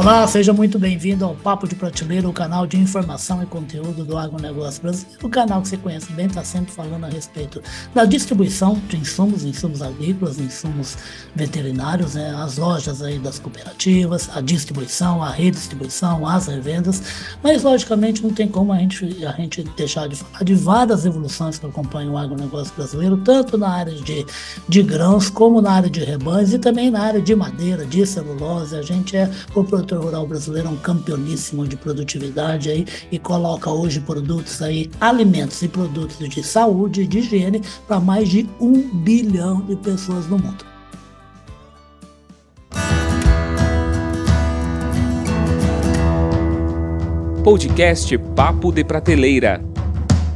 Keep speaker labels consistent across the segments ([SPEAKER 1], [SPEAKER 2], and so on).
[SPEAKER 1] Olá, seja muito bem-vindo ao Papo de Prateleira, o canal de informação e conteúdo do agronegócio brasileiro. O canal que você conhece bem está sempre falando a respeito da distribuição de insumos, insumos agrícolas, insumos veterinários, né, as lojas aí das cooperativas, a distribuição, a redistribuição, as revendas. Mas, logicamente, não tem como a gente, a gente deixar de falar de várias evoluções que acompanham o agronegócio brasileiro, tanto na área de, de grãos, como na área de rebanhos e também na área de madeira, de celulose. A gente é o produtor produtor rural brasileiro é um campeoníssimo de produtividade aí e coloca hoje produtos aí, alimentos e produtos de saúde e de higiene para mais de um bilhão de pessoas no mundo.
[SPEAKER 2] Podcast Papo de Prateleira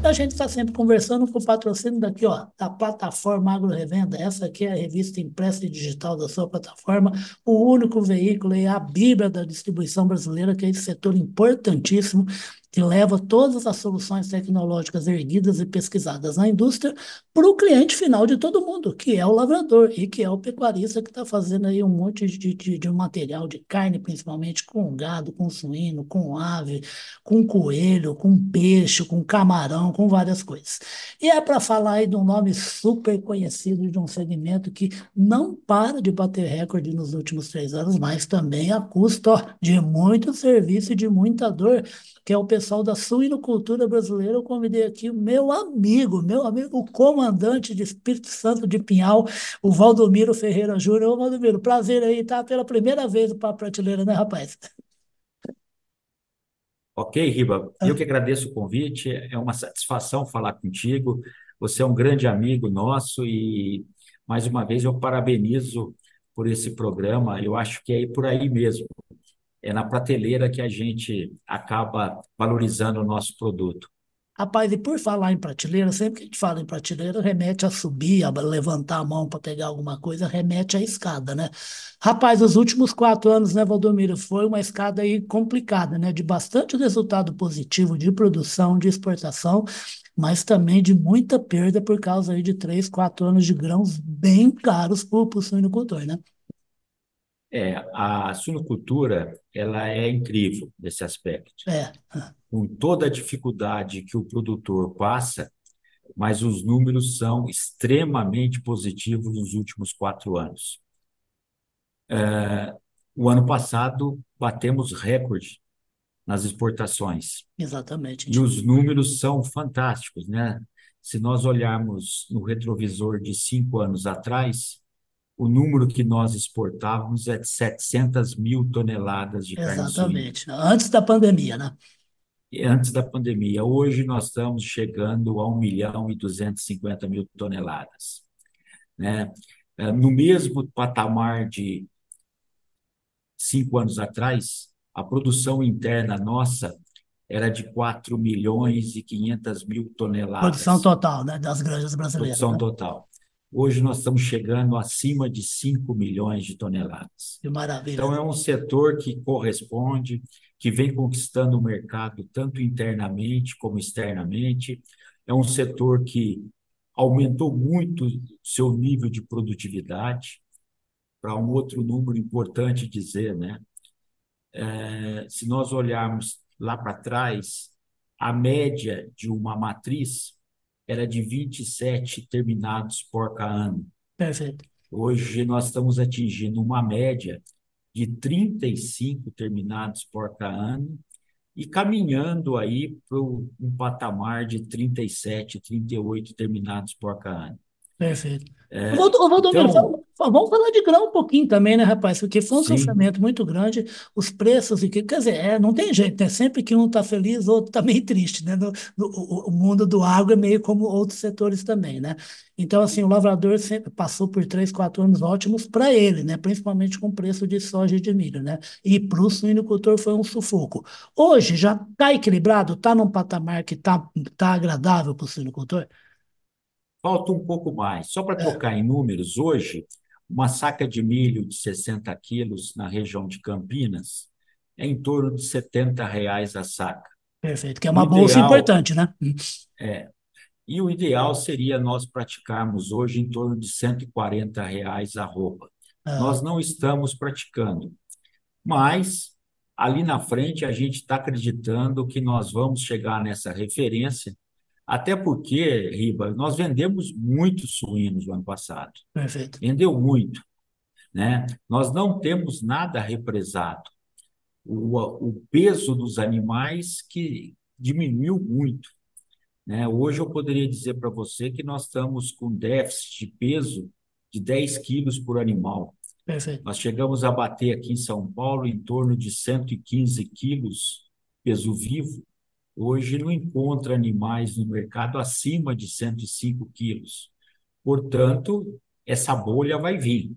[SPEAKER 1] a gente está sempre conversando com o patrocínio daqui, ó, da plataforma Agro Revenda. Essa aqui é a revista impressa e digital da sua plataforma, o único veículo e a bíblia da distribuição brasileira, que é esse setor importantíssimo que leva todas as soluções tecnológicas erguidas e pesquisadas na indústria para o cliente final de todo mundo, que é o lavrador e que é o pecuarista que está fazendo aí um monte de, de, de, material de carne, principalmente com gado, com suíno, com ave, com coelho, com peixe, com camarão, com várias coisas. E é para falar aí de um nome super conhecido de um segmento que não para de bater recorde nos últimos três anos, mas também a custo ó, de muito serviço e de muita dor que é o pessoal da suinocultura brasileira. Eu convidei aqui meu amigo, meu amigo, o comandante de Espírito Santo de Pinhal, o Valdomiro Ferreira Júnior. Ô, Valdomiro, prazer aí, tá? Pela primeira vez o Papo Prateleira, né, rapaz?
[SPEAKER 3] Ok, Riba, eu que agradeço o convite, é uma satisfação falar contigo. Você é um grande amigo nosso e, mais uma vez, eu parabenizo por esse programa. Eu acho que é por aí mesmo é na prateleira que a gente acaba valorizando o nosso produto.
[SPEAKER 1] Rapaz, e por falar em prateleira, sempre que a gente fala em prateleira, remete a subir, a levantar a mão para pegar alguma coisa, remete à escada, né? Rapaz, os últimos quatro anos, né, Valdomiro, foi uma escada aí complicada, né? De bastante resultado positivo de produção, de exportação, mas também de muita perda por causa aí de três, quatro anos de grãos bem caros para o suinocultor, né?
[SPEAKER 3] É, a suinocultura ela é incrível nesse aspecto.
[SPEAKER 1] É.
[SPEAKER 3] Com toda a dificuldade que o produtor passa, mas os números são extremamente positivos nos últimos quatro anos. É, o ano passado batemos recorde nas exportações.
[SPEAKER 1] Exatamente.
[SPEAKER 3] E os números são fantásticos, né? Se nós olharmos no retrovisor de cinco anos atrás, o número que nós exportávamos é de 700 mil toneladas de carne
[SPEAKER 1] Exatamente, antes da pandemia, né?
[SPEAKER 3] Antes da pandemia. Hoje nós estamos chegando a 1 milhão e 250 mil toneladas. Né? É, no mesmo patamar de cinco anos atrás, a produção interna nossa era de 4 milhões e 500 mil toneladas.
[SPEAKER 1] Produção total, né, das granjas brasileiras.
[SPEAKER 3] Produção
[SPEAKER 1] né?
[SPEAKER 3] total. Hoje nós estamos chegando acima de 5 milhões de toneladas.
[SPEAKER 1] Que maravilha.
[SPEAKER 3] Então, é um setor que corresponde, que vem conquistando o mercado tanto internamente como externamente. É um setor que aumentou muito seu nível de produtividade. Para um outro número importante dizer, né? É, se nós olharmos lá para trás, a média de uma matriz era de 27 terminados por ano.
[SPEAKER 1] Perfeito.
[SPEAKER 3] Hoje nós estamos atingindo uma média de 35 terminados por ano e caminhando aí para um patamar de 37, 38 terminados por ano.
[SPEAKER 1] Perfeito. É, Valdomiro, então, vamos falar de grão um pouquinho também, né, rapaz? Porque foi um sim. sofrimento muito grande, os preços, e que, quer dizer, é, não tem jeito, né? Sempre que um está feliz, o outro está meio triste, né? No, no, o mundo do agro é meio como outros setores também, né? Então, assim, o lavrador sempre passou por três, quatro anos ótimos para ele, né? Principalmente com o preço de soja e de milho, né? E para o suinocultor foi um sufoco. Hoje já está equilibrado, está num patamar que está tá agradável para o suinocultor?
[SPEAKER 3] Falta um pouco mais. Só para tocar em números, hoje, uma saca de milho de 60 quilos na região de Campinas é em torno de 70 reais a saca.
[SPEAKER 1] Perfeito, que é uma o bolsa ideal, importante, né?
[SPEAKER 3] É. E o ideal seria nós praticarmos hoje em torno de 140 reais a roupa. Ah. Nós não estamos praticando, mas ali na frente a gente está acreditando que nós vamos chegar nessa referência, até porque, Riba, nós vendemos muitos suínos no ano passado.
[SPEAKER 1] Perfeito.
[SPEAKER 3] Vendeu muito. Né? Nós não temos nada represado. O, o peso dos animais que diminuiu muito. Né? Hoje eu poderia dizer para você que nós estamos com déficit de peso de 10 quilos por animal.
[SPEAKER 1] Perfeito.
[SPEAKER 3] Nós chegamos a bater aqui em São Paulo em torno de 115 quilos peso vivo. Hoje não encontra animais no mercado acima de 105 quilos. Portanto, essa bolha vai vir.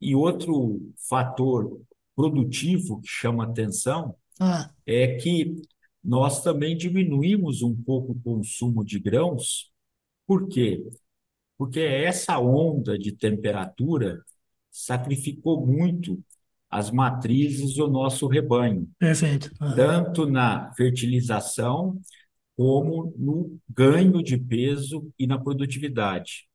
[SPEAKER 3] E outro fator produtivo que chama atenção
[SPEAKER 1] Ah,
[SPEAKER 3] é que nós também diminuímos um pouco o consumo de grãos. Por quê? Porque essa onda de temperatura sacrificou muito as matrizes do nosso rebanho,
[SPEAKER 1] perfeito. Ah,
[SPEAKER 3] tanto na fertilização como no ganho de peso e na produtividade.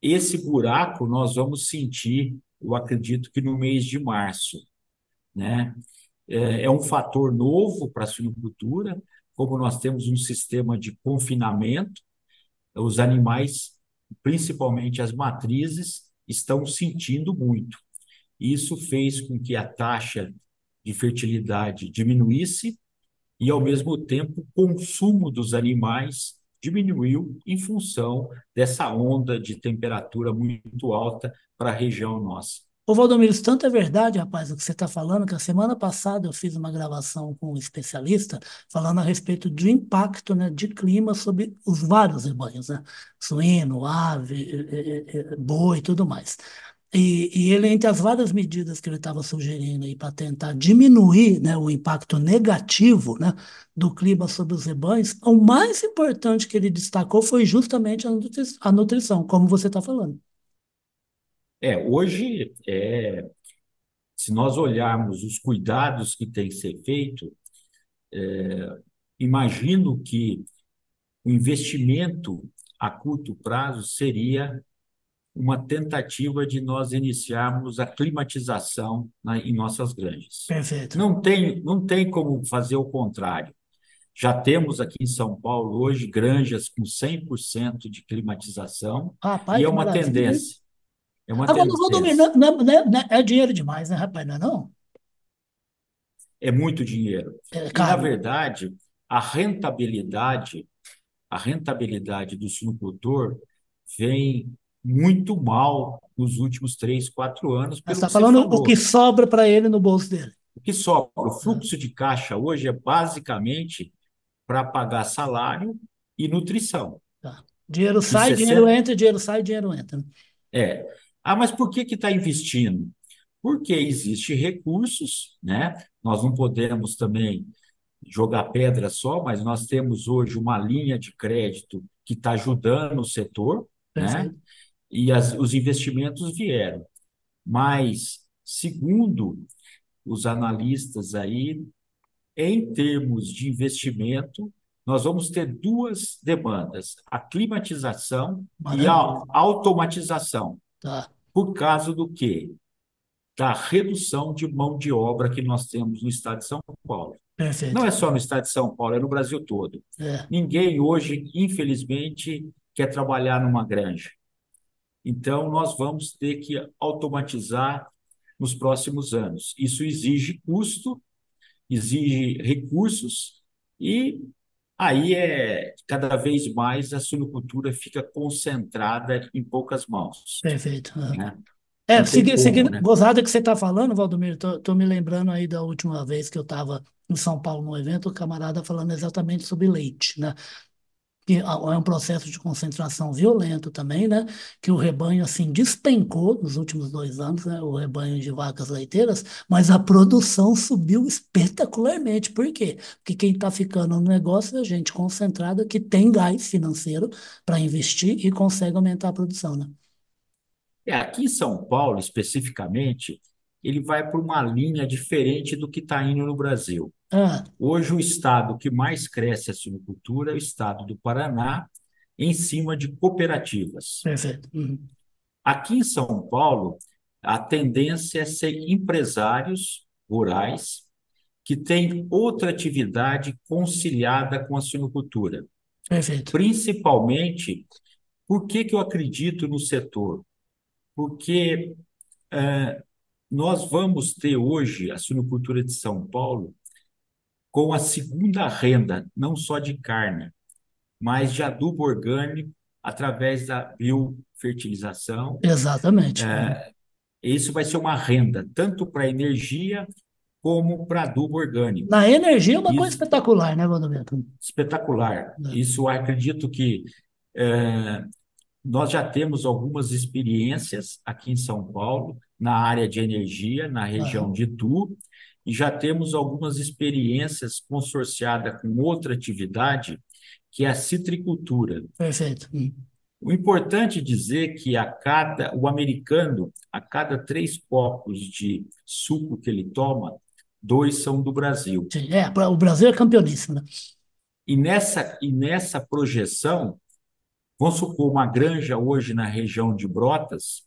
[SPEAKER 3] Esse buraco nós vamos sentir, eu acredito que no mês de março, né? É, é um fator novo para a suinocultura, como nós temos um sistema de confinamento, os animais, principalmente as matrizes, estão sentindo muito. Isso fez com que a taxa de fertilidade diminuísse e, ao mesmo tempo, o consumo dos animais diminuiu em função dessa onda de temperatura muito alta para a região nossa.
[SPEAKER 1] Ô, Valdomiro, tanto é verdade, rapaz, o que você está falando, que a semana passada eu fiz uma gravação com um especialista falando a respeito do impacto, né, de clima sobre os vários rebanhos, né? Suíno, ave, eh, eh, eh, boi e tudo mais. E, e ele, entre as várias medidas que ele estava sugerindo para tentar diminuir, né, o impacto negativo, né, do clima sobre os rebanhos, o mais importante que ele destacou foi justamente a nutri- a nutrição, como você está falando.
[SPEAKER 3] É, hoje, é, se nós olharmos os cuidados que têm que ser feito, é, imagino que o investimento a curto prazo seria uma tentativa de nós iniciarmos a climatização na, em nossas granjas.
[SPEAKER 1] Perfeito.
[SPEAKER 3] Não tem, não tem como fazer o contrário. Já temos aqui em São Paulo hoje granjas com 100% de climatização
[SPEAKER 1] Rapaz,
[SPEAKER 3] e é uma
[SPEAKER 1] maravilha,
[SPEAKER 3] tendência. É uma
[SPEAKER 1] Agora,
[SPEAKER 3] tendência.
[SPEAKER 1] não, não, não, não, é dinheiro demais, né, rapaz? Não é não?
[SPEAKER 3] É muito dinheiro.
[SPEAKER 1] É
[SPEAKER 3] E, na verdade, a rentabilidade, a rentabilidade do suinocultor vem muito mal nos últimos três, quatro anos,
[SPEAKER 1] Você está falando o
[SPEAKER 3] falou.
[SPEAKER 1] que sobra para ele no bolso dele.
[SPEAKER 3] O que sobra? O fluxo de caixa hoje é basicamente para pagar salário e nutrição.
[SPEAKER 1] tá. Dinheiro sai, dinheiro
[SPEAKER 3] 60,
[SPEAKER 1] entra, dinheiro sai, dinheiro entra. né?
[SPEAKER 3] é. Ah, mas por que que está investindo? Porque existem recursos, né? Nós não podemos também jogar pedra só, mas nós temos hoje uma linha de crédito que está ajudando o setor, né? E as, os investimentos vieram. Mas, segundo os analistas aí, em termos de investimento, nós vamos ter duas demandas: a climatização e a
[SPEAKER 1] Maravilha.
[SPEAKER 3] automatização.
[SPEAKER 1] Tá.
[SPEAKER 3] Por causa do quê? Da redução de mão de obra que nós temos no estado de São Paulo. Não
[SPEAKER 1] Perfeito.
[SPEAKER 3] é só no estado de São Paulo, é no Brasil todo.
[SPEAKER 1] É.
[SPEAKER 3] Ninguém hoje, infelizmente, quer trabalhar numa granja. Então, nós vamos ter que automatizar nos próximos anos. Isso exige custo, exige recursos, e aí é cada vez mais a suinocultura fica concentrada em poucas mãos,
[SPEAKER 1] Perfeito.
[SPEAKER 3] Né?
[SPEAKER 1] É,
[SPEAKER 3] tem
[SPEAKER 1] segui-
[SPEAKER 3] como,
[SPEAKER 1] seguindo,
[SPEAKER 3] né?
[SPEAKER 1] gozada que você está falando, Valdomiro, tô, tô me lembrando aí da última vez que eu estava em São Paulo num evento, o camarada falando exatamente sobre leite, né? Que é um processo de concentração violento também, né? Que o rebanho, assim, despencou nos últimos dois anos, né? O rebanho de vacas leiteiras, mas a produção subiu espetacularmente. Por quê? Porque quem está ficando no negócio é gente concentrada que tem gás financeiro para investir e consegue aumentar a produção, né?
[SPEAKER 3] É, aqui em São Paulo, especificamente, ele vai por uma linha diferente do que está indo no Brasil.
[SPEAKER 1] Ah,
[SPEAKER 3] Hoje, o estado que mais cresce a suinocultura é o estado do Paraná, em cima de cooperativas.
[SPEAKER 1] perfeito. Uhum.
[SPEAKER 3] Aqui em São Paulo, a tendência é ser empresários rurais que tem outra atividade conciliada com a suinocultura.
[SPEAKER 1] Perfeito.
[SPEAKER 3] Principalmente, por que, que eu acredito no setor? Porque é, nós vamos ter hoje a suinocultura de São Paulo com a segunda renda, não só de carne, mas de adubo orgânico através da biofertilização.
[SPEAKER 1] Exatamente.
[SPEAKER 3] É, isso vai ser uma renda, tanto para energia como para adubo orgânico.
[SPEAKER 1] Na energia é uma isso, coisa espetacular, né, Valdomiro?
[SPEAKER 3] Espetacular. É. Isso acredito que é, nós já temos algumas experiências aqui em São Paulo, na área de energia, na região de Itu, e já temos algumas experiências consorciadas com outra atividade, que é a citricultura.
[SPEAKER 1] Perfeito.
[SPEAKER 3] O importante é dizer que a cada o americano, a cada três copos de suco que ele toma, dois são do Brasil.
[SPEAKER 1] Sim, é, o Brasil é campeoníssimo, né?
[SPEAKER 3] E nessa, e nessa projeção, vamos supor, uma granja hoje na região de Brotas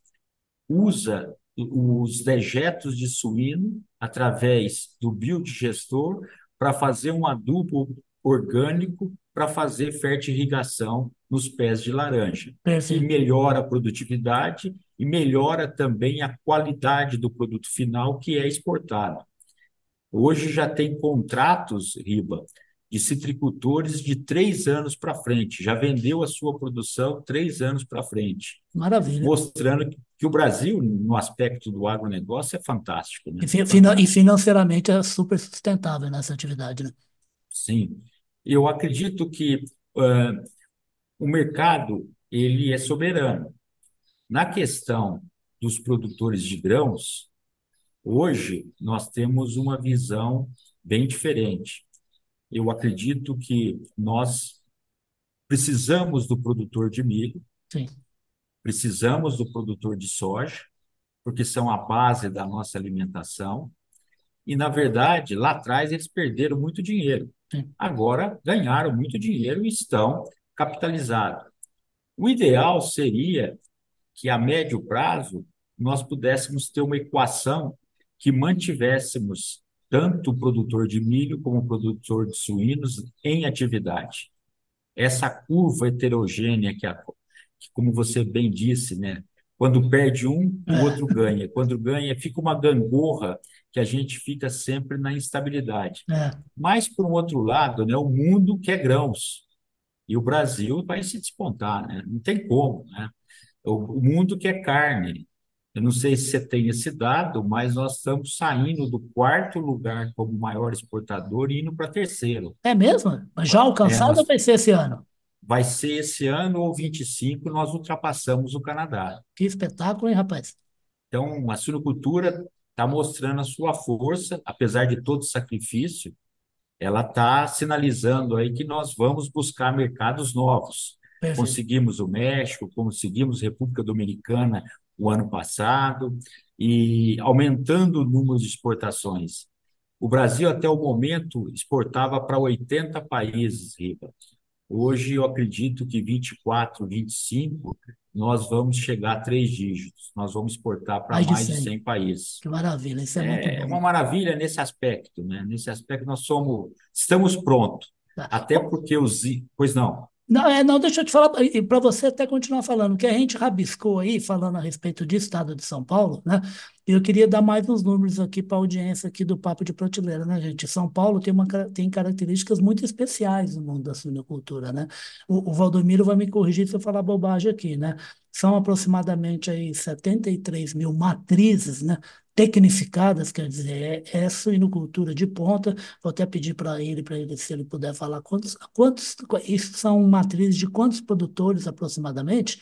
[SPEAKER 3] usa os dejetos de suíno através do biodigestor para fazer um adubo orgânico para fazer fertirrigação nos pés de laranja.
[SPEAKER 1] Perfeito.
[SPEAKER 3] E melhora a produtividade e melhora também a qualidade do produto final que é exportado. Hoje já tem contratos, Riba, de citricultores de três anos para frente. Já vendeu a sua produção três anos para frente.
[SPEAKER 1] Maravilha.
[SPEAKER 3] Mostrando que o Brasil, no aspecto do agronegócio, é fantástico. Né?
[SPEAKER 1] E, financeiramente é super sustentável nessa atividade. Né?
[SPEAKER 3] Sim. Eu acredito que uh, o mercado ele é soberano. Na questão dos produtores de grãos, hoje nós temos uma visão bem diferente. Eu acredito que nós precisamos do produtor de milho,
[SPEAKER 1] Sim.
[SPEAKER 3] Precisamos do produtor de soja, porque são a base da nossa alimentação. E, na verdade, lá atrás eles perderam muito dinheiro. Agora ganharam muito dinheiro e estão capitalizados. O ideal seria que, a médio prazo, nós pudéssemos ter uma equação que mantivéssemos tanto o produtor de milho como o produtor de suínos em atividade. Essa curva heterogênea que, a, que como você bem disse, né, quando perde um, o outro ganha. Quando ganha, fica uma gangorra que a gente fica sempre na instabilidade.
[SPEAKER 1] É.
[SPEAKER 3] Mas, por um outro lado, né, o mundo quer grãos. E o Brasil vai se despontar, né? não tem como. Né? O, o mundo quer carne. Eu não sei se você tem esse dado, mas nós estamos saindo do quarto lugar como maior exportador e indo para terceiro.
[SPEAKER 1] É mesmo? Já alcançado é, nós... ou vai ser esse ano?
[SPEAKER 3] Vai ser esse ano ou 25, nós ultrapassamos o Canadá.
[SPEAKER 1] Que espetáculo, hein, rapaz?
[SPEAKER 3] Então, a suinocultura está mostrando a sua força, apesar de todo o sacrifício, ela está sinalizando aí que nós vamos buscar mercados novos.
[SPEAKER 1] Perfeito.
[SPEAKER 3] Conseguimos o México, conseguimos República Dominicana o ano passado, e aumentando o número de exportações. O Brasil, até o momento, exportava para 80 países, Riba. Hoje, eu acredito que 24, 25, nós vamos chegar a três dígitos. Nós vamos exportar para mais, mais de 100 países.
[SPEAKER 1] Que maravilha, isso é,
[SPEAKER 3] é
[SPEAKER 1] muito bom.
[SPEAKER 3] É uma maravilha nesse aspecto, né? Nesse aspecto nós somos, estamos prontos.
[SPEAKER 1] Tá.
[SPEAKER 3] Até porque os... Pois não.
[SPEAKER 1] Não, é, não, deixa eu te falar, para você até continuar falando, que a gente rabiscou aí, falando a respeito do estado de São Paulo, né? Eu queria dar mais uns números aqui para a audiência aqui do Papo de Prateleira, né, gente? São Paulo tem, uma, tem características muito especiais no mundo da suinocultura, né? O, o Valdomiro vai me corrigir se eu falar bobagem aqui, né? São aproximadamente aí 73 mil matrizes, né? tecnificadas, quer dizer, é, é suinocultura de ponta. Vou até pedir para ele, para ele, se ele puder falar quantos, quantos, isso são matrizes de quantos produtores aproximadamente,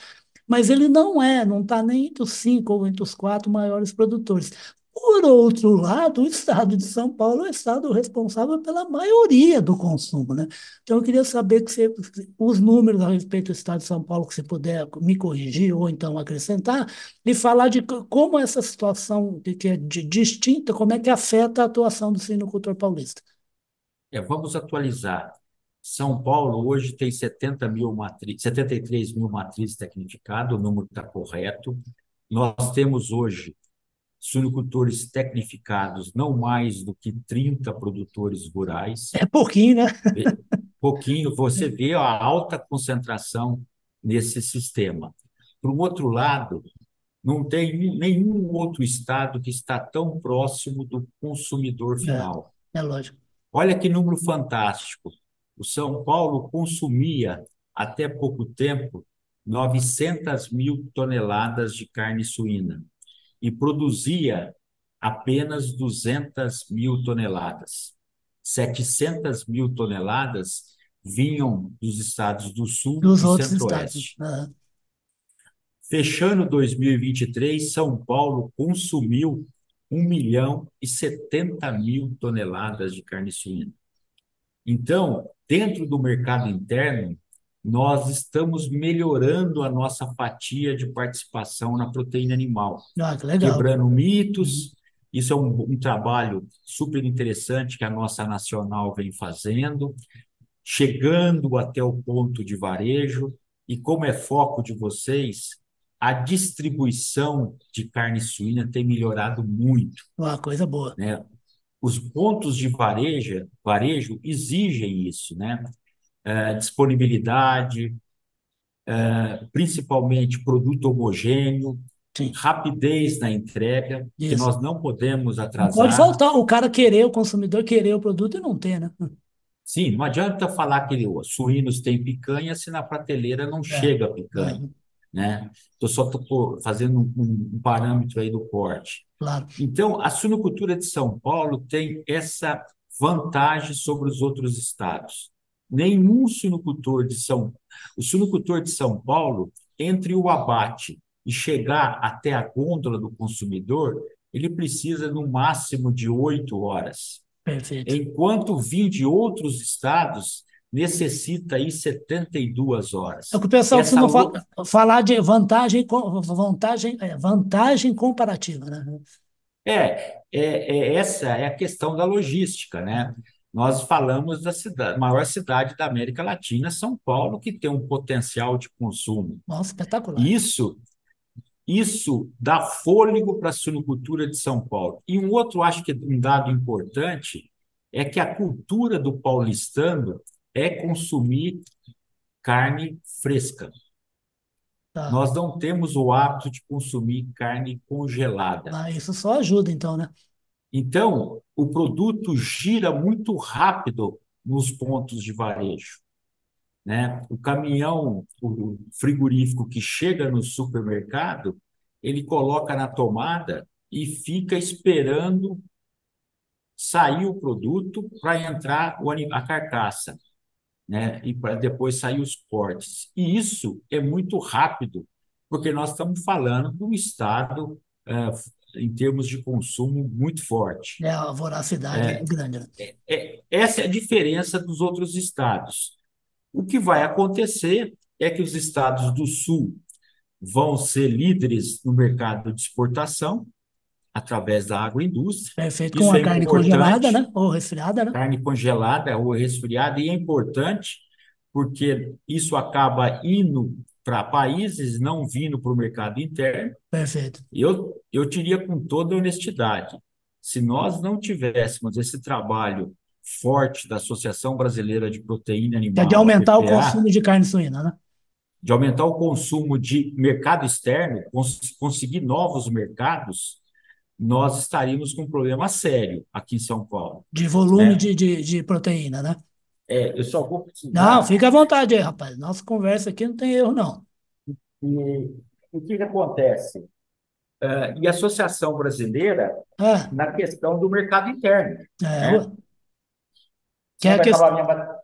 [SPEAKER 1] mas ele não é, não está nem entre os cinco ou entre os quatro maiores produtores. Por outro lado, o estado de São Paulo é o estado responsável pela maioria do consumo, né? Então, eu queria saber que você, os números a respeito do estado de São Paulo, que você puder me corrigir ou então acrescentar, e falar de como essa situação que é de, distinta, como é que afeta a atuação do sinocultor paulista.
[SPEAKER 3] É, vamos atualizar. São Paulo hoje tem 70 mil matrizes, 73 mil matrizes tecnificadas, o número está correto. Nós temos hoje suinocultores tecnificados, não mais do que 30 produtores rurais.
[SPEAKER 1] É pouquinho, né?
[SPEAKER 3] pouquinho, você vê a alta concentração nesse sistema. Por um outro lado, não tem nenhum outro estado que está tão próximo do consumidor
[SPEAKER 1] É,
[SPEAKER 3] final.
[SPEAKER 1] é lógico.
[SPEAKER 3] Olha que número fantástico. O São Paulo consumia, até pouco tempo, 900 mil toneladas de carne suína e produzia apenas 200 mil toneladas. 700 mil toneladas vinham dos estados do Sul
[SPEAKER 1] Dos
[SPEAKER 3] e
[SPEAKER 1] outros estados.
[SPEAKER 3] Centro-Oeste. Fechando 2023, São Paulo consumiu 1 milhão e 70 mil toneladas de carne suína. Então, dentro do mercado interno, nós estamos melhorando a nossa fatia de participação na proteína animal,
[SPEAKER 1] Ah, que
[SPEAKER 3] quebrando mitos. Isso é um, um trabalho super interessante que a nossa nacional vem fazendo, chegando até o ponto de varejo. E como é foco de vocês, a distribuição de carne suína tem melhorado muito,
[SPEAKER 1] Uma coisa boa.
[SPEAKER 3] né? Os pontos de varejo, varejo exigem isso, né? Eh, disponibilidade, eh, principalmente produto homogêneo,
[SPEAKER 1] Sim.
[SPEAKER 3] rapidez na entrega, que
[SPEAKER 1] Isso.
[SPEAKER 3] nós não podemos
[SPEAKER 1] Não pode
[SPEAKER 3] atrasar.
[SPEAKER 1] faltar o cara querer, o consumidor querer o produto e não ter, né?
[SPEAKER 3] Sim, não adianta falar que os suínos têm picanha se na prateleira não
[SPEAKER 1] É.
[SPEAKER 3] chega picanha,
[SPEAKER 1] Uhum.
[SPEAKER 3] Né? Estou só tô fazendo um, um parâmetro aí do corte.
[SPEAKER 1] Claro.
[SPEAKER 3] Então, a suinocultura de São Paulo tem essa vantagem sobre os outros estados. Nenhum suinocultor de São, o suinocultor de São Paulo, entre o abate e chegar até a gôndola do consumidor, ele precisa no máximo de oito horas,
[SPEAKER 1] Perfeito.
[SPEAKER 3] enquanto vinho de outros estados necessita aí 72 horas.
[SPEAKER 1] É o que o pessoal costuma fa- falar de vantagem, vantagem, é, vantagem comparativa, né?
[SPEAKER 3] É, é, é, essa é a questão da logística, né? Nós falamos da cidade, maior cidade da América Latina, São Paulo, que tem um potencial de consumo.
[SPEAKER 1] Nossa, espetacular.
[SPEAKER 3] Isso, isso dá fôlego para a suinocultura de São Paulo. E um outro, acho que um dado importante, é que a cultura do paulistano é consumir carne fresca.
[SPEAKER 1] Tá.
[SPEAKER 3] Nós não temos o hábito de consumir carne congelada.
[SPEAKER 1] Ah, isso só ajuda, então, né?
[SPEAKER 3] Então, o produto gira muito rápido nos pontos de varejo, né? O caminhão, o frigorífico que chega no supermercado, ele coloca na tomada e fica esperando sair o produto para entrar a carcaça, né? E para depois sair os cortes. E isso é muito rápido, porque nós estamos falando de um estado, eh, em termos de consumo, muito forte.
[SPEAKER 1] É, a voracidade é grande, né?
[SPEAKER 3] É, essa é a diferença dos outros estados. O que vai acontecer é que os estados do Sul vão ser líderes no mercado de exportação através da agroindústria.
[SPEAKER 1] Perfeito.
[SPEAKER 3] Isso
[SPEAKER 1] Com a
[SPEAKER 3] é
[SPEAKER 1] carne
[SPEAKER 3] importante.
[SPEAKER 1] congelada, né? Ou resfriada, né?
[SPEAKER 3] Carne congelada ou resfriada, e é importante porque isso acaba indo para países, não vindo para o mercado interno.
[SPEAKER 1] Perfeito.
[SPEAKER 3] Eu, eu diria com toda honestidade, se nós não tivéssemos esse trabalho forte da Associação Brasileira de Proteína
[SPEAKER 1] Que é
[SPEAKER 3] Animal,
[SPEAKER 1] de aumentar o
[SPEAKER 3] PPA,
[SPEAKER 1] consumo de carne suína, né?
[SPEAKER 3] de aumentar o consumo de mercado externo, cons conseguir novos mercados, nós estaríamos com um problema sério aqui em São Paulo.
[SPEAKER 1] De volume
[SPEAKER 3] É.
[SPEAKER 1] de, de, de proteína, né?
[SPEAKER 3] É, eu só vou precisar.
[SPEAKER 1] Não, fica à vontade aí, rapaz. Nossa conversa aqui não tem erro, não.
[SPEAKER 3] E o que que acontece? Ah, e a Associação Brasileira
[SPEAKER 1] Ah,
[SPEAKER 3] na questão do mercado interno.
[SPEAKER 1] é,
[SPEAKER 3] né?
[SPEAKER 1] Que é a questão.
[SPEAKER 3] minha,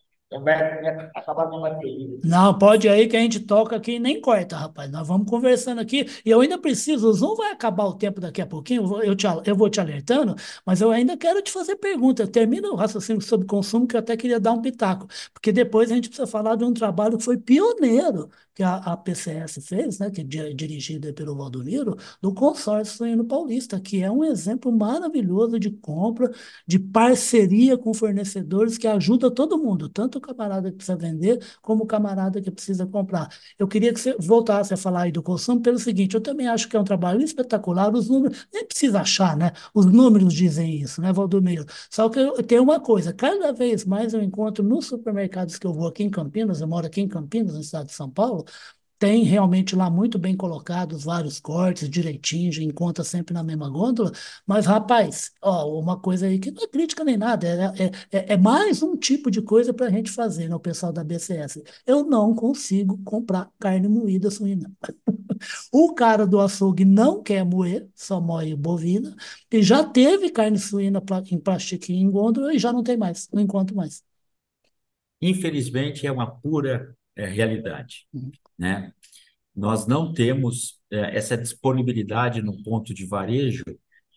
[SPEAKER 3] acabar minha bateria.
[SPEAKER 1] Não, pode aí que a gente toca aqui e nem corta, rapaz. Nós vamos conversando aqui. E eu ainda preciso, o Zoom vai acabar o tempo daqui a pouquinho, eu te, eu vou te alertando, mas eu ainda quero te fazer pergunta. Termina o raciocínio sobre consumo, que eu até queria dar um pitaco, porque depois a gente precisa falar de um trabalho que foi pioneiro que a, a PCS fez, né, que é di- dirigida pelo Valdomiro, do consórcio suíno paulista, que é um exemplo maravilhoso de compra, de parceria com fornecedores que ajuda todo mundo, tanto tanto o camarada que precisa vender, como o camarada que precisa comprar. Eu queria que você voltasse a falar aí do consumo pelo seguinte, eu também acho que é um trabalho espetacular, os números, nem precisa achar, né? Os números dizem isso, né, Valdomiro? Só que eu, tem uma coisa, cada vez mais eu encontro nos supermercados que eu vou aqui em Campinas, eu moro aqui em Campinas, no estado de São Paulo, tem realmente lá muito bem colocados vários cortes direitinho, encontra sempre na mesma gôndola. Mas, rapaz, ó, uma coisa aí que não é crítica nem nada, é, é, é, é mais um tipo de coisa para a gente fazer, né, o pessoal da BCS. Eu não consigo comprar carne moída suína. o cara do açougue não quer moer, só moe bovina, e já teve carne suína em plastiquinho em gôndola e já não tem mais, não encontro mais.
[SPEAKER 3] Infelizmente, é uma pura é, realidade. Uhum né? Nós não temos é, essa disponibilidade no ponto de varejo,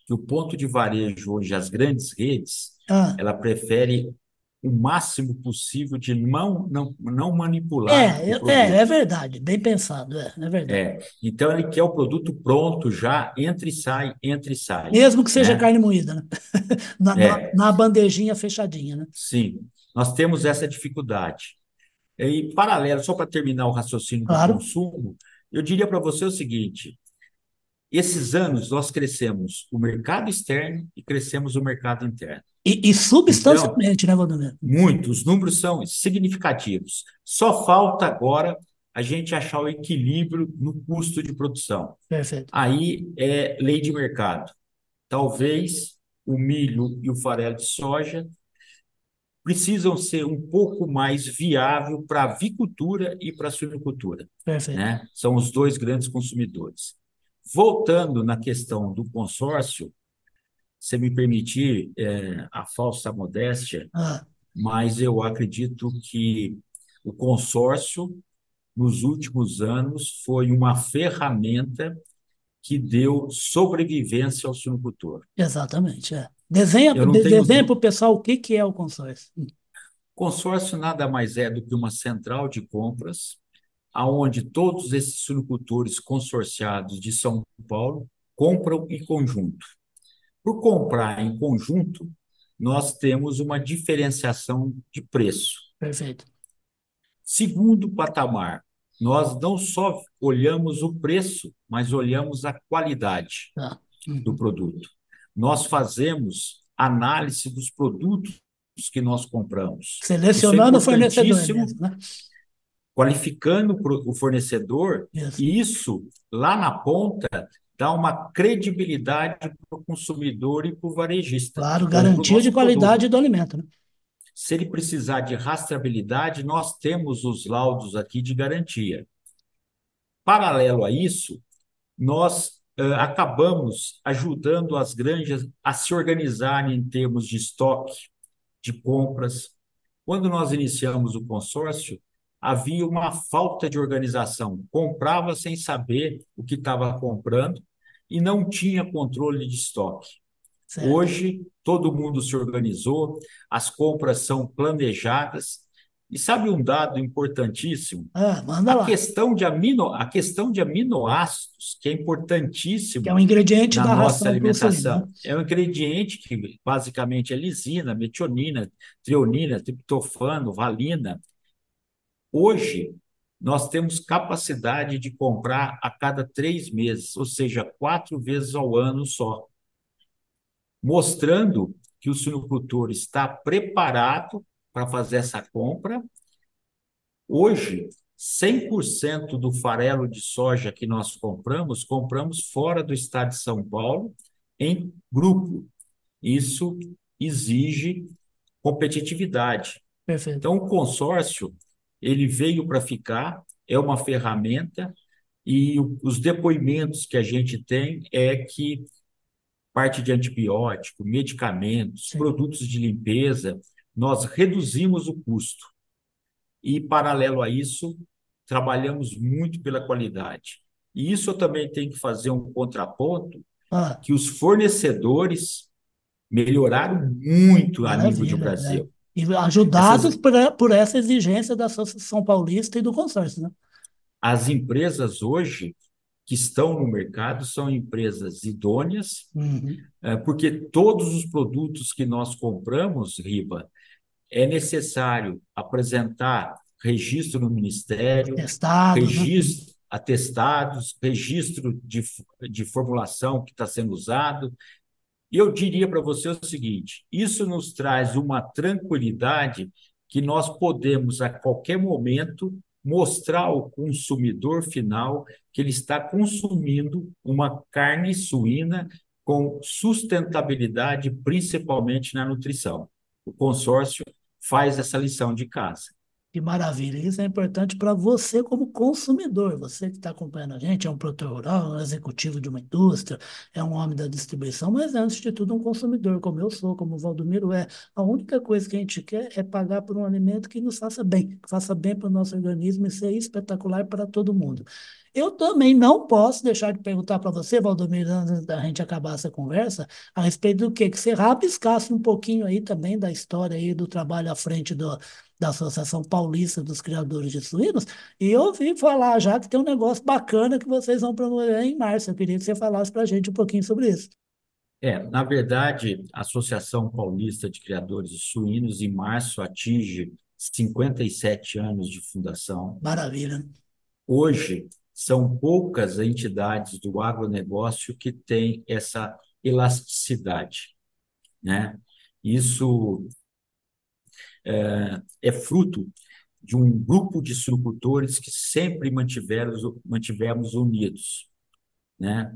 [SPEAKER 3] que o ponto de varejo hoje, as grandes redes, ah. ela prefere o máximo possível de não, não, não manipular.
[SPEAKER 1] É, é, é verdade, bem pensado, é, é verdade.
[SPEAKER 3] É, então ele quer o produto pronto já, entra e sai, entra e sai.
[SPEAKER 1] Mesmo que seja né? carne moída, né? na, é. na, na bandejinha fechadinha, né?
[SPEAKER 3] Sim, nós temos essa dificuldade. E paralelo, só para terminar o raciocínio
[SPEAKER 1] claro.
[SPEAKER 3] do consumo, eu diria para você o seguinte: esses anos nós crescemos o mercado externo e crescemos o mercado interno.
[SPEAKER 1] E, e substancialmente, então, né, Valdomiro?
[SPEAKER 3] Muito, os números são significativos. Só falta agora a gente achar o equilíbrio no custo de produção.
[SPEAKER 1] Perfeito.
[SPEAKER 3] Aí é lei de mercado. Talvez o milho e o farelo de soja precisam ser um pouco mais viável para a avicultura e para a suinocultura. Né? São os dois grandes consumidores. Voltando na questão do consórcio, se me permitir é, a falsa modéstia, ah. mas eu acredito que o consórcio, nos últimos anos, foi uma ferramenta que deu sobrevivência ao suinocultor.
[SPEAKER 1] Exatamente, é. Desenha, de, desenha para o pessoal o que, que é o consórcio.
[SPEAKER 3] Consórcio nada mais é do que uma central de compras, aonde todos esses suinocultores consorciados de São Paulo compram em conjunto. Por comprar em conjunto, nós temos uma diferenciação de preço.
[SPEAKER 1] Perfeito.
[SPEAKER 3] Segundo patamar, nós não só olhamos o preço, mas olhamos a qualidade ah. uhum. do produto nós fazemos análise dos produtos que nós compramos.
[SPEAKER 1] Selecionando é o fornecedor. Mesmo, né?
[SPEAKER 3] Qualificando o fornecedor, isso. e isso, lá na ponta, dá uma credibilidade para o consumidor e para o varejista.
[SPEAKER 1] Claro, garantia de qualidade produto. do alimento. Né?
[SPEAKER 3] Se ele precisar de rastreabilidade, nós temos os laudos aqui de garantia. Paralelo a isso, nós acabamos ajudando as granjas a se organizarem em termos de estoque, de compras. Quando nós iniciamos o consórcio, havia uma falta de organização. Comprava sem saber o que estava comprando e não tinha controle de estoque. Certo. Hoje, todo mundo se organizou, as compras são planejadas e sabe um dado importantíssimo?
[SPEAKER 1] Ah, manda
[SPEAKER 3] a
[SPEAKER 1] lá.
[SPEAKER 3] questão de amino, a questão de aminoácidos, que é importantíssimo.
[SPEAKER 1] Que é um ingrediente
[SPEAKER 3] na
[SPEAKER 1] da
[SPEAKER 3] nossa alimentação. É um ingrediente que basicamente é lisina, metionina, trionina, triptofano, valina. Hoje nós temos capacidade de comprar a cada três meses, ou seja, quatro vezes ao ano só, mostrando que o suinocultor está preparado para fazer essa compra. Hoje, 100% do farelo de soja que nós compramos, compramos fora do estado de São Paulo, em grupo. Isso exige competitividade.
[SPEAKER 1] Perfeito.
[SPEAKER 3] Então, o consórcio, ele veio para ficar, é uma ferramenta, e os depoimentos que a gente tem é que parte de antibiótico, medicamentos, Sim. produtos de limpeza, nós reduzimos o custo. E, paralelo a isso, trabalhamos muito pela qualidade. E isso eu também tenho que fazer um contraponto, ah. que os fornecedores melhoraram muito Maravilha, a nível de Brasil. Né?
[SPEAKER 1] E ajudados Essas... por, por essa exigência da Associação Paulista e do consórcio. Né?
[SPEAKER 3] As empresas hoje que estão no mercado são empresas idôneas,
[SPEAKER 1] uhum.
[SPEAKER 3] porque todos os produtos que nós compramos, Riba, é necessário apresentar registro no Ministério,
[SPEAKER 1] Testado, né?
[SPEAKER 3] registro, atestados, registro de, de formulação que está sendo usado. E eu diria para você o seguinte: isso nos traz uma tranquilidade que nós podemos, a qualquer momento, mostrar ao consumidor final que ele está consumindo uma carne suína com sustentabilidade, principalmente na nutrição. O consórcio faz essa lição de casa.
[SPEAKER 1] Que maravilha! Isso é importante para você como consumidor. Você que está acompanhando a gente é um produtor rural, um executivo de uma indústria, é um homem da distribuição, mas é, antes de tudo, um consumidor, como eu sou, como o Valdomiro é. A única coisa que a gente quer é pagar por um alimento que nos faça bem, que faça bem para o nosso organismo e ser espetacular para todo mundo. Eu também não posso deixar de perguntar para você, Valdomiro, antes da gente acabar essa conversa, a respeito do quê? Que você rabiscasse um pouquinho aí também da história aí do trabalho à frente do, da Associação Paulista dos Criadores de Suínos, e eu ouvi falar já que tem um negócio bacana que vocês vão promover em março. Eu queria que você falasse para a gente um pouquinho sobre isso.
[SPEAKER 3] É, na verdade, a Associação Paulista de Criadores de Suínos, em março, atinge 57 anos de fundação.
[SPEAKER 1] Maravilha.
[SPEAKER 3] Hoje, são poucas entidades do agronegócio que têm essa elasticidade. Né? Isso é, é fruto de um grupo de suinocultores que sempre mantivemos, mantivemos unidos. Né?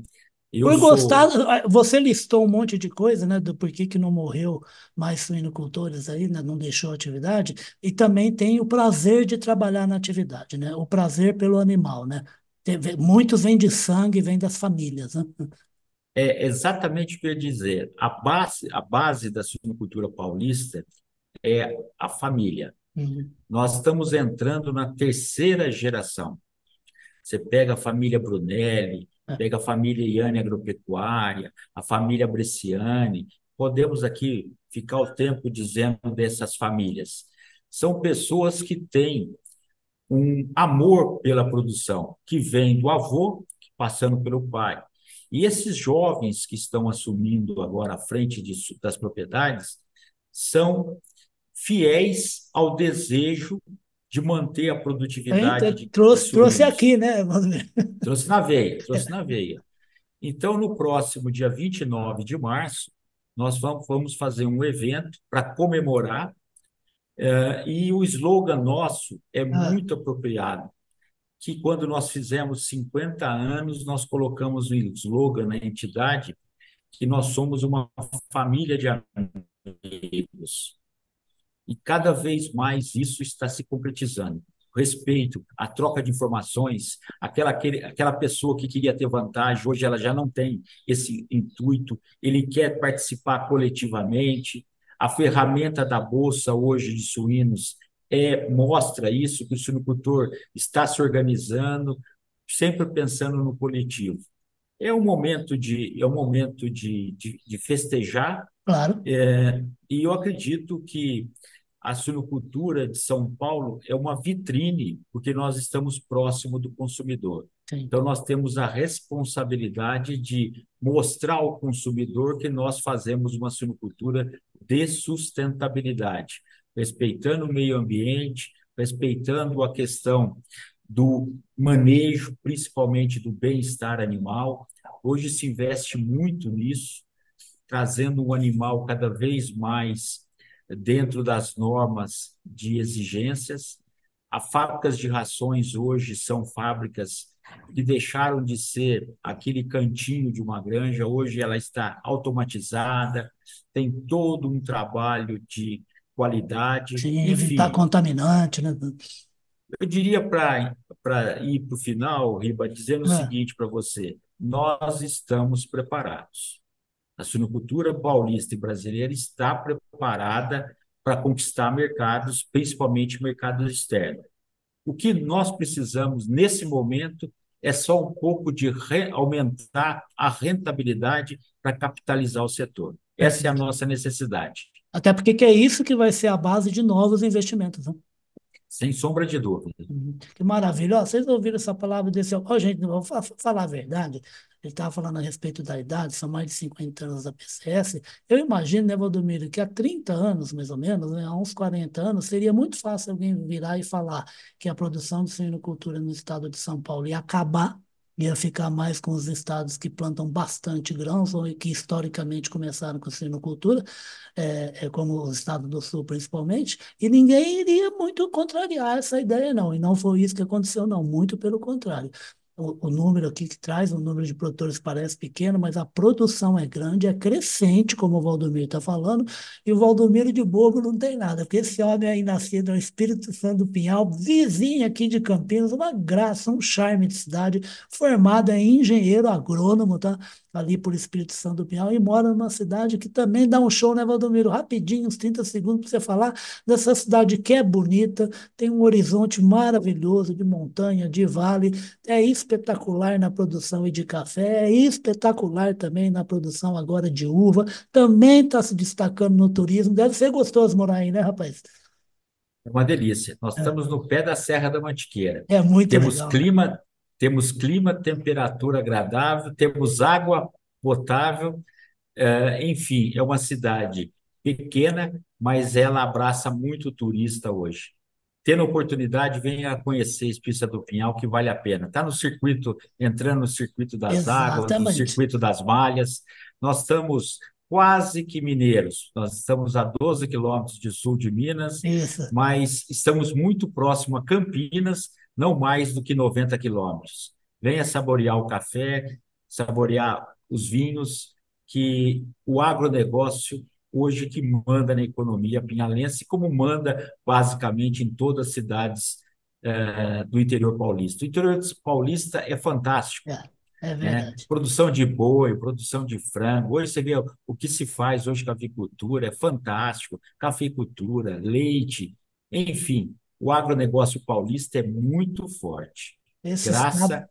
[SPEAKER 1] Eu Foi sou... gostado, ah, você listou um monte de coisa, né, do porquê que não morreu mais suinocultores aí, né, não deixou a atividade, e também tem o prazer de trabalhar na atividade, né, o prazer pelo animal, né, Muitos vêm de sangue, vêm das famílias. Né?
[SPEAKER 3] É exatamente o que eu ia dizer. A base, a base da suinocultura paulista é a família. Uhum. Nós estamos entrando na terceira geração. Você pega a família Brunelli, é. pega a família Iane Agropecuária, a família Bresciani. Podemos aqui ficar o tempo dizendo dessas famílias. São pessoas que têm um amor pela produção que vem do avô, passando pelo pai. E esses jovens que estão assumindo agora a frente de, das propriedades são fiéis ao desejo de manter a produtividade.
[SPEAKER 1] De, trouxe, trouxe aqui, né?
[SPEAKER 3] Trouxe na veia, trouxe na veia. Então, no próximo dia 29 de março, nós vamos fazer um evento para comemorar é, e o slogan nosso é ah. muito apropriado, que quando nós fizemos 50 anos, nós colocamos o slogan na entidade que nós somos uma família de amigos. E cada vez mais isso está se concretizando. O respeito, a troca de informações, aquela, aquele, aquela pessoa que queria ter vantagem, hoje ela já não tem esse intuito, ele quer participar coletivamente, a ferramenta da bolsa hoje de suínos é, mostra isso, que o suinocultor está se organizando, sempre pensando no coletivo. É um momento de, é um momento de, de, de festejar,
[SPEAKER 1] claro.
[SPEAKER 3] É, e eu acredito que a suinocultura de São Paulo é uma vitrine, porque nós estamos próximo do consumidor. Sim. Então, nós temos a responsabilidade de mostrar ao consumidor que nós fazemos uma suinocultura de sustentabilidade, respeitando o meio ambiente, respeitando a questão do manejo, principalmente do bem-estar animal. Hoje se investe muito nisso, trazendo um animal cada vez mais dentro das normas de exigências. As fábricas de rações hoje são fábricas que deixaram de ser aquele cantinho de uma granja, hoje ela está automatizada, tem todo um trabalho de qualidade.
[SPEAKER 1] Sim, evitar contaminante, né?
[SPEAKER 3] Eu diria para ir para o final, Riba, dizendo é. o seguinte para você: nós estamos preparados. A suinocultura paulista e brasileira está preparada para conquistar mercados, principalmente mercados externos. O que nós precisamos nesse momento é só um pouco de aumentar a rentabilidade para capitalizar o setor. Essa é a nossa necessidade.
[SPEAKER 1] Até porque é isso que vai ser a base de novos investimentos. Né?
[SPEAKER 3] Sem sombra de dúvida.
[SPEAKER 1] Uhum. Que maravilha. Ó, vocês ouviram essa palavra desse. Ó, gente, vou falar a verdade. ele estava falando a respeito da idade, são mais de 50 anos da PCS. Eu imagino, né, Valdomiro, que há 30 anos, mais ou menos, né, há uns 40 anos, seria muito fácil alguém virar e falar que a produção de suinocultura no estado de São Paulo ia acabar, ia ficar mais com os estados que plantam bastante grãos, ou que historicamente começaram com suinocultura, é, é, como o estado do Sul principalmente, e ninguém iria muito contrariar essa ideia, não. E não foi isso que aconteceu, não, muito pelo contrário o, o, número aqui que traz, o número de produtores parece pequeno, mas a produção é grande, é crescente, como o Valdomiro está falando, e o Valdomiro de bobo não tem nada, porque esse homem aí nascido no Espírito Santo do Pinhal, vizinho aqui de Campinas, uma graça, um charme de cidade, formado em engenheiro agrônomo, tá? Ali por Espírito Santo do Pinhal, e mora numa cidade que também dá um show, né, Valdomiro? Rapidinho, uns 30 segundos para você falar dessa cidade que é bonita, tem um horizonte maravilhoso de montanha, de vale, é espetacular na produção de café, é espetacular também na produção agora de uva, também está se destacando no turismo. Deve ser gostoso morar aí, né, rapaz?
[SPEAKER 3] É uma delícia. Nós é. estamos no pé da Serra da Mantiqueira.
[SPEAKER 1] É muito
[SPEAKER 3] Temos
[SPEAKER 1] legal.
[SPEAKER 3] clima temos clima, temperatura agradável, temos água potável, é, enfim, é uma cidade pequena, mas ela abraça muito turista hoje. Tendo oportunidade, venha conhecer Espírito do Pinhal, que vale a pena. Está no circuito, entrando no circuito das
[SPEAKER 1] Exatamente.
[SPEAKER 3] águas, no circuito das malhas. Nós estamos quase que mineiros. Nós estamos a 12 quilômetros de sul de Minas,
[SPEAKER 1] Isso.
[SPEAKER 3] mas estamos muito próximo a Campinas, não mais do que 90 quilômetros. Venha saborear o café, saborear os vinhos, que o agronegócio hoje que manda na economia pinhalense, como manda basicamente em todas as cidades é, do interior paulista. O interior paulista é fantástico.
[SPEAKER 1] É, é
[SPEAKER 3] né?
[SPEAKER 1] verdade.
[SPEAKER 3] Produção de boi, produção de frango. Hoje você vê o que se faz hoje com a avicultura, é fantástico. Cafeicultura, leite, enfim o agronegócio paulista é muito forte.
[SPEAKER 1] Esse
[SPEAKER 3] graças,
[SPEAKER 1] estado...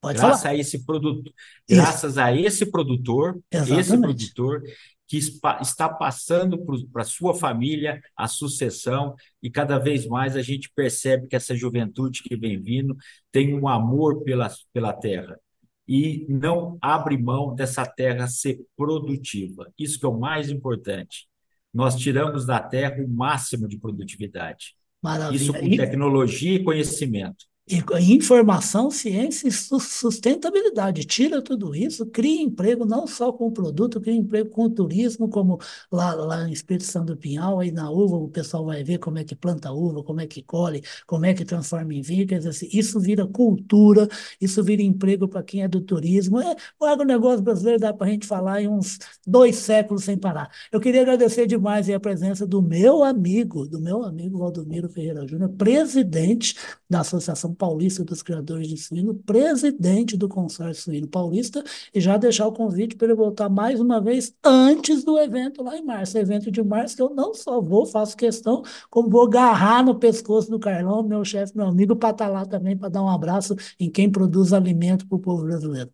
[SPEAKER 1] Pode
[SPEAKER 3] graças
[SPEAKER 1] falar.
[SPEAKER 3] a esse produto, graças a esse produtor, esse
[SPEAKER 1] Exatamente.
[SPEAKER 3] produtor que está passando para a sua família a sucessão e cada vez mais a gente percebe que essa juventude que vem vindo tem um amor pela, pela terra e não abre mão dessa terra ser produtiva. Isso que é o mais importante. Nós tiramos da terra o máximo de produtividade.
[SPEAKER 1] Maravilha.
[SPEAKER 3] Isso com tecnologia e conhecimento.
[SPEAKER 1] Informação, ciência e sustentabilidade. Tira tudo isso, cria emprego não só com o produto, cria emprego com o turismo, como lá, lá em Espírito Santo do Pinhal, aí na uva, o pessoal vai ver como é que planta uva, como é que colhe, como é que transforma em vinho. Quer dizer, assim, isso vira cultura, isso vira emprego para quem é do turismo. É, o agronegócio brasileiro dá para a gente falar em uns dois séculos sem parar. Eu queria agradecer demais a presença do meu amigo, do meu amigo Valdomiro Ferreira Júnior, presidente da Associação Paulista dos Criadores de Suíno, presidente do consórcio suíno paulista, e já deixar o convite para ele voltar mais uma vez antes do evento lá em março. Evento de março que eu não só vou, faço questão, como vou agarrar no pescoço do Carlão, meu chefe, meu amigo, para estar tá lá também, para dar um abraço em quem produz alimento para o povo brasileiro.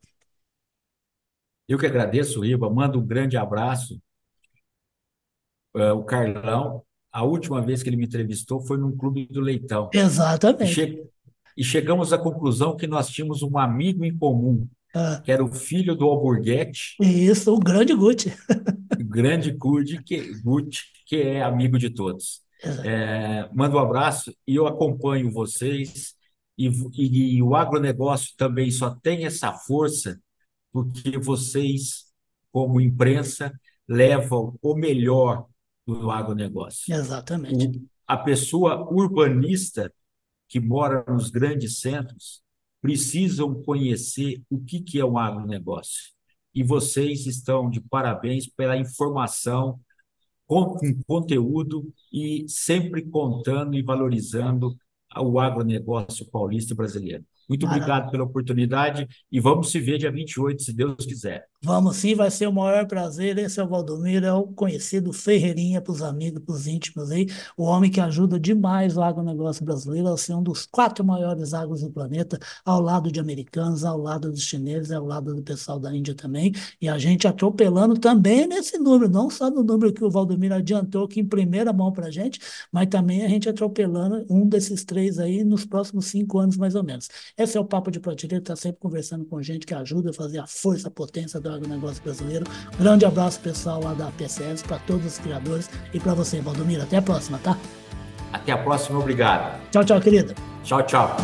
[SPEAKER 3] Eu que agradeço, Iba, mando um grande abraço. Uh, o Carlão, a última vez que ele me entrevistou foi num clube do Leitão.
[SPEAKER 1] Exatamente
[SPEAKER 3] e chegamos à conclusão que nós tínhamos um amigo em comum, ah. que era o filho do Alborguete.
[SPEAKER 1] Isso, o grande Gucci.
[SPEAKER 3] o grande Gucci, que, Gucci, que é amigo de todos. É, mando um abraço e eu acompanho vocês. E, e, e o agronegócio também só tem essa força porque vocês, como imprensa, levam o melhor do agronegócio.
[SPEAKER 1] Exatamente.
[SPEAKER 3] O, a pessoa urbanista que moram nos grandes centros precisam conhecer o que, que é um agronegócio. E vocês estão de parabéns pela informação com, com conteúdo e sempre contando e valorizando o agronegócio paulista e brasileiro. Muito obrigado pela oportunidade e vamos se ver dia 28, se Deus quiser.
[SPEAKER 1] Vamos sim, vai ser o maior prazer. Esse é o Valdomiro, é o conhecido Ferreirinha para os amigos, para os íntimos aí, o homem que ajuda demais o agronegócio brasileiro a ser um dos quatro maiores agros do planeta, ao lado de americanos, ao lado dos chineses, ao lado do pessoal da Índia também. E a gente atropelando também nesse número, não só no número que o Valdomiro adiantou aqui em primeira mão para a gente, mas também a gente atropelando um desses três aí nos próximos cinco anos, mais ou menos. Esse é o Papo de Prateleira, está sempre conversando com gente que ajuda a fazer a força, a potência do agronegócio brasileiro. Grande abraço, pessoal lá da PCS, para todos os criadores e para você, Valdomiro. Até a próxima, tá?
[SPEAKER 3] Até a próxima, obrigado.
[SPEAKER 1] Tchau, tchau, querida.
[SPEAKER 3] Tchau, tchau.